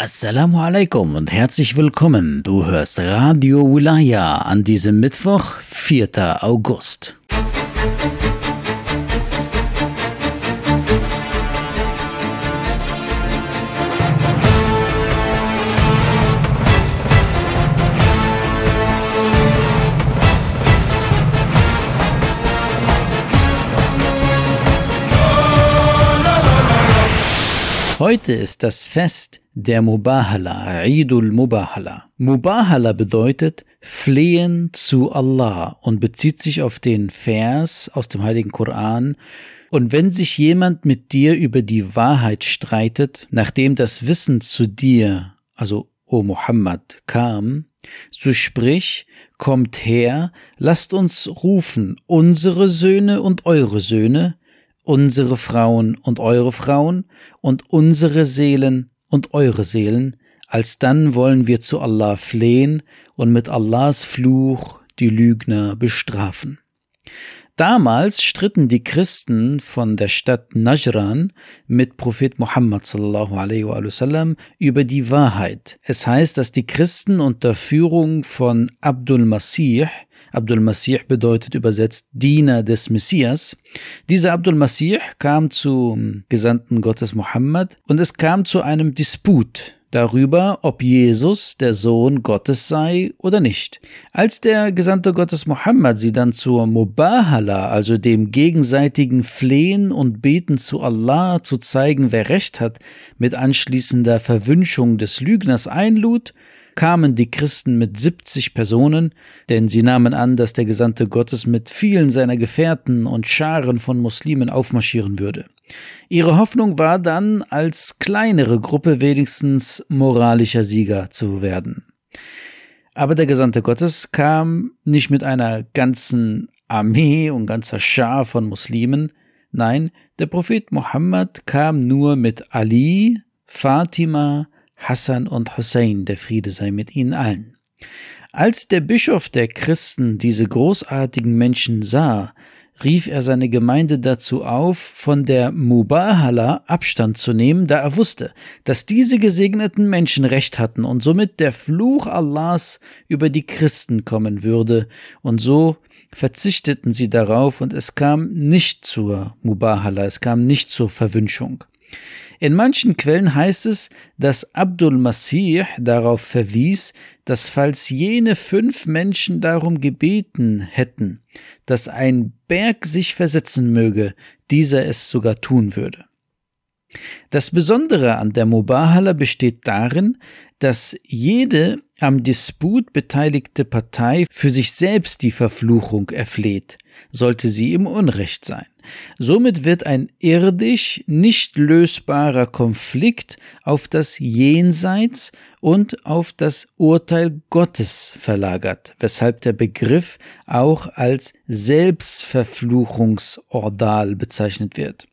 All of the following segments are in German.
Assalamu alaikum und herzlich willkommen. Du hörst Radio Wilaya an diesem Mittwoch, 4. August. Heute ist das Fest der Mubahala, Eidul Mubahala. Mubahala bedeutet Flehen zu Allah und bezieht sich auf den Vers aus dem Heiligen Koran. Und wenn sich jemand mit dir über die Wahrheit streitet, nachdem das Wissen zu dir, also O Muhammad, kam, so sprich, kommt her, lasst uns rufen, unsere Söhne und eure Söhne, unsere Frauen und eure Frauen und unsere Seelen und eure Seelen, alsdann wollen wir zu Allah flehen und mit Allahs Fluch die Lügner bestrafen. Damals stritten die Christen von der Stadt Najran mit Prophet Muhammad sallallahu alaihi wasallam über die Wahrheit. Es heißt, dass die Christen unter Führung von Abdul Masih Abdul Masih bedeutet übersetzt Diener des Messias. Dieser Abdul Masih kam zum Gesandten Gottes Muhammad und es kam zu einem Disput darüber, ob Jesus der Sohn Gottes sei oder nicht. Als der Gesandte Gottes Muhammad sie dann zur Mubahala, also dem gegenseitigen Flehen und Beten zu Allah zu zeigen, wer Recht hat, mit anschließender Verwünschung des Lügners einlud, kamen die Christen mit 70 Personen, denn sie nahmen an, dass der Gesandte Gottes mit vielen seiner Gefährten und Scharen von Muslimen aufmarschieren würde. Ihre Hoffnung war dann, als kleinere Gruppe wenigstens moralischer Sieger zu werden. Aber der Gesandte Gottes kam nicht mit einer ganzen Armee und ganzer Schar von Muslimen, nein, der Prophet Muhammad kam nur mit Ali, Fatima, Hassan und Hussein, der Friede sei mit ihnen allen. Als der Bischof der Christen diese großartigen Menschen sah, rief er seine Gemeinde dazu auf, von der Mubahala Abstand zu nehmen, da er wusste, dass diese gesegneten Menschen Recht hatten und somit der Fluch Allahs über die Christen kommen würde, und so verzichteten sie darauf und es kam nicht zur Mubahala, es kam nicht zur Verwünschung. In manchen Quellen heißt es, dass Abdul Masih darauf verwies, dass falls jene fünf Menschen darum gebeten hätten, dass ein Berg sich versetzen möge, dieser es sogar tun würde. Das Besondere an der Mubahala besteht darin, dass jede am Disput beteiligte Partei für sich selbst die Verfluchung erfleht, sollte sie im Unrecht sein. Somit wird ein irdisch nicht lösbarer Konflikt auf das Jenseits und auf das Urteil Gottes verlagert, weshalb der Begriff auch als Selbstverfluchungsordal bezeichnet wird.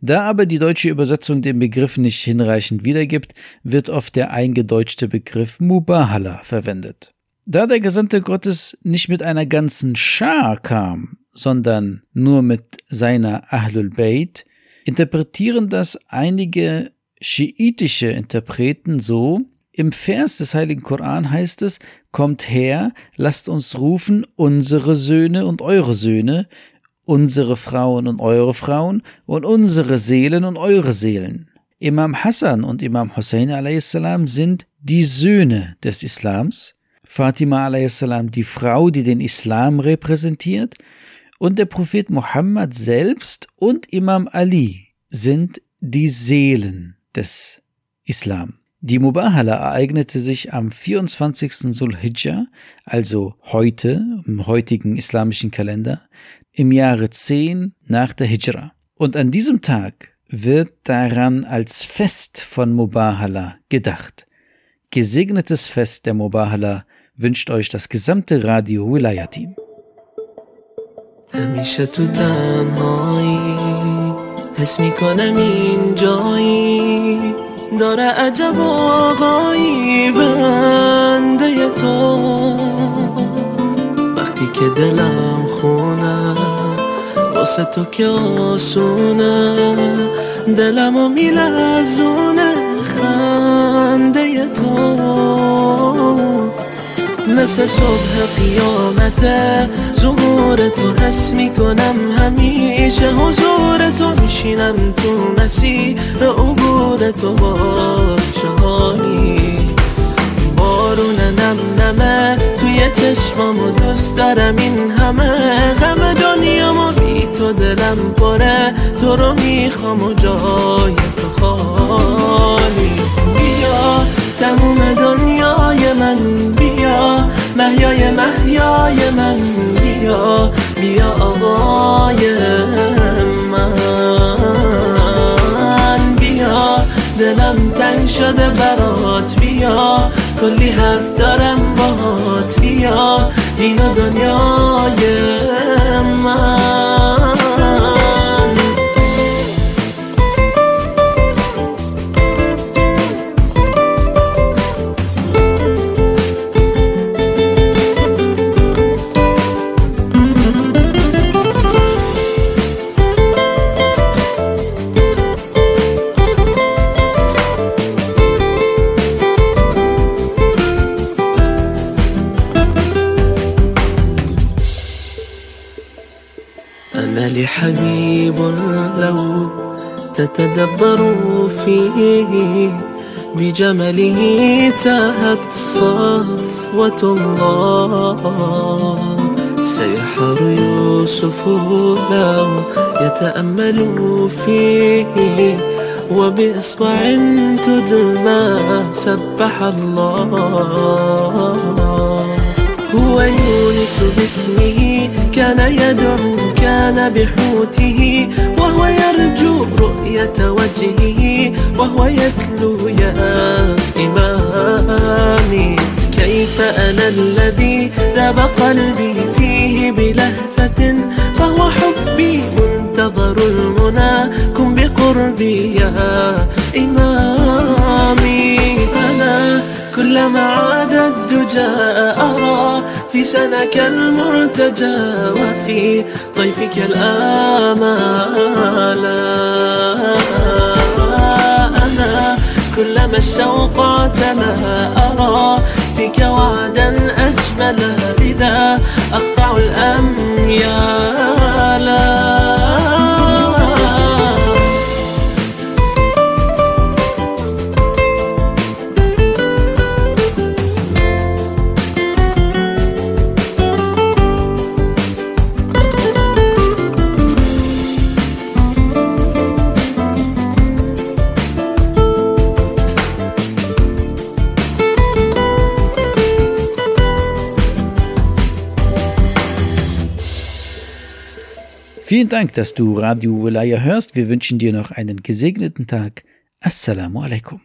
Da aber die deutsche Übersetzung den Begriff nicht hinreichend wiedergibt, wird oft der eingedeutschte Begriff Mubahala verwendet. Da der Gesandte Gottes nicht mit einer ganzen Schar kam, sondern nur mit seiner Ahlul Bayt, interpretieren das einige schiitische Interpreten so, im Vers des Heiligen Koran heißt es, Kommt her, lasst uns rufen, unsere Söhne und eure Söhne, unsere Frauen und eure Frauen und unsere Seelen und eure Seelen. Imam Hassan und Imam Hussein a.s. sind die Söhne des Islams, Fatima a.s. die Frau, die den Islam repräsentiert, und der Prophet Muhammad selbst und Imam Ali sind die Seelen des Islam. Die Mubahala ereignete sich am 24. Sulhijjah, also heute, im heutigen islamischen Kalender, im Jahre 10 nach der Hijra. Und an diesem Tag wird daran als Fest von Mubahala gedacht. Gesegnetes Fest der Mubahala wünscht euch das gesamte Radio Wilaya Team. همیشه تو تنهایی حس میکنم این جایی داره عجب آقایی بنده تو وقتی که دلم خونه واسه تو که آسونه دلمو میلرزونه خنده تو. مثل صبح قیامته ظهور تو حس می‌کنم همیشه حضور تو میشینم تو مسیر عبور تو با جهانی. بارون نم نمه توی چشمامو دوست دارم این همه غم دنیامو تو دلم پره تو رو می‌خوام و جای تو خالی. بیا تموم دنیای من. بیا محیای محیای من. بیا بیا آقای من. بیا دلم تنگ شده برات. بیا کلی حرف دارم باهات. بیا این دنیای لي حبيب لو تتدبر فيه بجمله تاهت صفوة الله. سيحر يوسف لو يتأمل فيه وبإصبع تدمى سبح الله. هو يونس باسمه كان يدعو كان بحوته وهو يرجو رؤية وجهه وهو يتلو يا إمامي. كيف أنا الذي ذاب قلبي فيه بلهفة؟ فهو حبي منتظر المنى كن بقربي يا إمامي. أنا كلما عاد الدجى أرى في سنك المرتجى وفي طيفك الآمال. أنا كلما الشوق اعتلى أرى فيك وعدا أجمل. إذا أقطع الأميال Vielen Dank, dass du Radio Wilaya hörst. Wir wünschen dir noch einen gesegneten Tag. Assalamu alaikum.